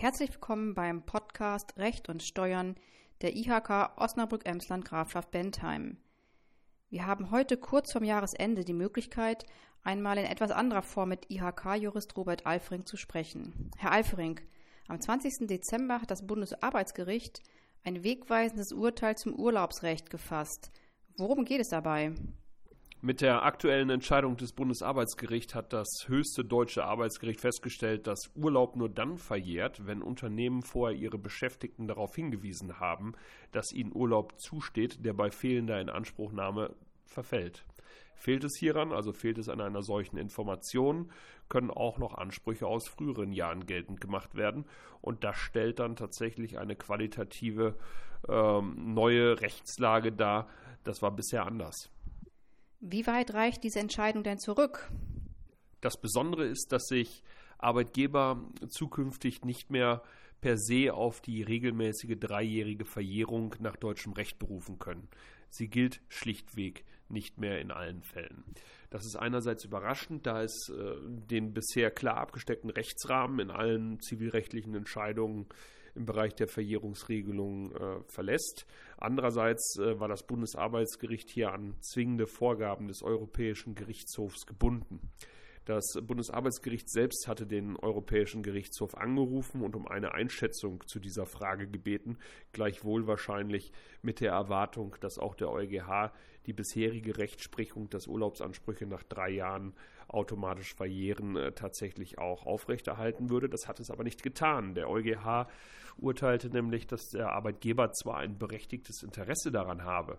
Herzlich willkommen beim Podcast Recht und Steuern der IHK Osnabrück-Emsland Grafschaft Bentheim. Wir haben heute kurz vorm Jahresende die Möglichkeit, einmal in etwas anderer Form mit IHK-Jurist Robert Alfering zu sprechen. Herr Alfering, am 20. Dezember hat das Bundesarbeitsgericht ein wegweisendes Urteil zum Urlaubsrecht gefasst. Worum geht es dabei? Mit der aktuellen Entscheidung des Bundesarbeitsgerichts hat das höchste deutsche Arbeitsgericht festgestellt, dass Urlaub nur dann verjährt, wenn Unternehmen vorher ihre Beschäftigten darauf hingewiesen haben, dass ihnen Urlaub zusteht, der bei fehlender Inanspruchnahme verfällt. Fehlt es hieran, also fehlt es an einer solchen Information, können auch noch Ansprüche aus früheren Jahren geltend gemacht werden. Und das stellt dann tatsächlich eine qualitative ähm, neue Rechtslage dar. Das war bisher anders. Wie weit reicht diese Entscheidung denn zurück? Das Besondere ist, dass sich Arbeitgeber zukünftig nicht mehr per se auf die regelmäßige dreijährige Verjährung nach deutschem Recht berufen können. Sie gilt schlichtweg nicht mehr in allen Fällen. Das ist einerseits überraschend, da es äh, den bisher klar abgesteckten Rechtsrahmen in allen zivilrechtlichen Entscheidungen im Bereich der Verjährungsregelung äh, verlässt. Andererseits äh, war das Bundesarbeitsgericht hier an zwingende Vorgaben des Europäischen Gerichtshofs gebunden. Das Bundesarbeitsgericht selbst hatte den Europäischen Gerichtshof angerufen und um eine Einschätzung zu dieser Frage gebeten, gleichwohl wahrscheinlich mit der Erwartung, dass auch der EuGH die bisherige Rechtsprechung, dass Urlaubsansprüche nach drei Jahren automatisch verjähren, äh, tatsächlich auch aufrechterhalten würde. Das hat es aber nicht getan. Der EuGH urteilte nämlich, dass der Arbeitgeber zwar ein berechtigtes Interesse daran habe,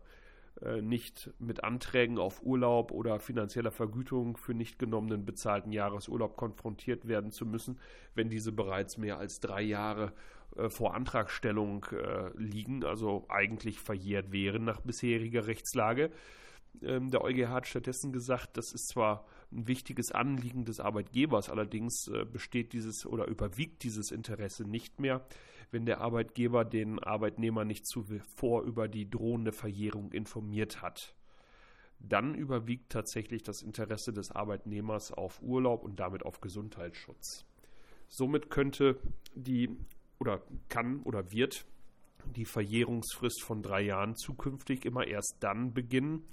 äh, nicht mit Anträgen auf Urlaub oder finanzieller Vergütung für nicht genommenen bezahlten Jahresurlaub konfrontiert werden zu müssen, wenn diese bereits mehr als drei Jahre äh, vor Antragstellung äh, liegen, also eigentlich verjährt wären nach bisheriger Rechtslage. Ähm, der EuGH hat stattdessen gesagt, das ist zwar ein wichtiges Anliegen des Arbeitgebers, allerdings besteht dieses oder überwiegt dieses Interesse nicht mehr, wenn der Arbeitgeber den Arbeitnehmer nicht zuvor über die drohende Verjährung informiert hat. Dann überwiegt tatsächlich das Interesse des Arbeitnehmers auf Urlaub und damit auf Gesundheitsschutz. Somit könnte die oder kann oder wird die Verjährungsfrist von drei Jahren zukünftig immer erst dann beginnen,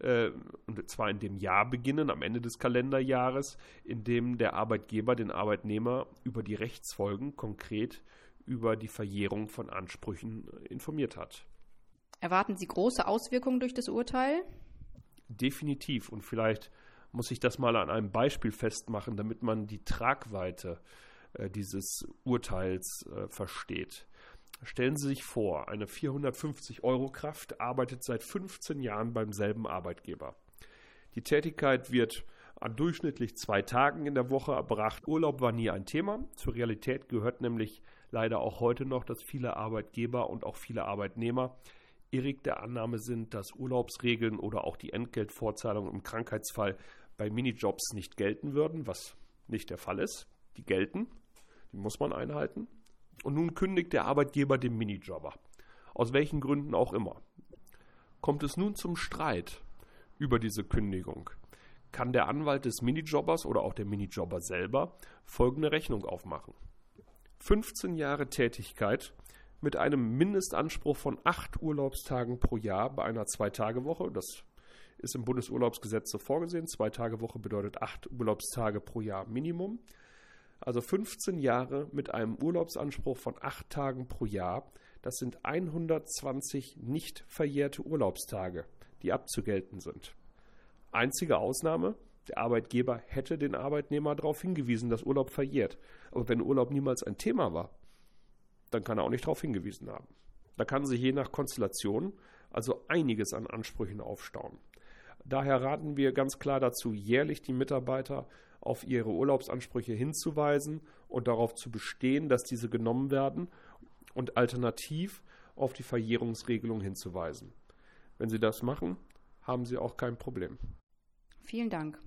äh, und zwar in dem Jahr beginnen, am Ende des Kalenderjahres, in dem der Arbeitgeber den Arbeitnehmer über die Rechtsfolgen, konkret über die Verjährung von Ansprüchen informiert hat. Erwarten Sie große Auswirkungen durch das Urteil? Definitiv. Und vielleicht muss ich das mal an einem Beispiel festmachen, damit man die Tragweite äh, dieses Urteils äh, versteht. Stellen Sie sich vor, eine 450-Euro-Kraft arbeitet seit 15 Jahren beim selben Arbeitgeber. Die Tätigkeit wird an durchschnittlich zwei Tagen in der Woche erbracht. Urlaub war nie ein Thema. Zur Realität gehört nämlich leider auch heute noch, dass viele Arbeitgeber und auch viele Arbeitnehmer irrig der Annahme sind, dass Urlaubsregeln oder auch die Entgeltvorzahlung im Krankheitsfall bei Minijobs nicht gelten würden, was nicht der Fall ist. Die gelten, die muss man einhalten. Und nun kündigt der Arbeitgeber dem Minijobber. Aus welchen Gründen auch immer. Kommt es nun zum Streit über diese Kündigung, kann der Anwalt des Minijobbers oder auch der Minijobber selber folgende Rechnung aufmachen. 15 Jahre Tätigkeit mit einem Mindestanspruch von 8 Urlaubstagen pro Jahr bei einer Zwei-Tage-Woche. Das ist im Bundesurlaubsgesetz so vorgesehen. Zwei-Tage-Woche bedeutet 8 Urlaubstage pro Jahr Minimum. Also 15 Jahre mit einem Urlaubsanspruch von 8 Tagen pro Jahr. Das sind 120 nicht verjährte Urlaubstage, die abzugelten sind. Einzige Ausnahme, der Arbeitgeber hätte den Arbeitnehmer darauf hingewiesen, dass Urlaub verjährt. Aber wenn Urlaub niemals ein Thema war, dann kann er auch nicht darauf hingewiesen haben. Da kann sich je nach Konstellation also einiges an Ansprüchen aufstauen. Daher raten wir ganz klar dazu, jährlich die Mitarbeiter auf ihre Urlaubsansprüche hinzuweisen und darauf zu bestehen, dass diese genommen werden und alternativ auf die Verjährungsregelung hinzuweisen. Wenn Sie das machen, haben Sie auch kein Problem. Vielen Dank.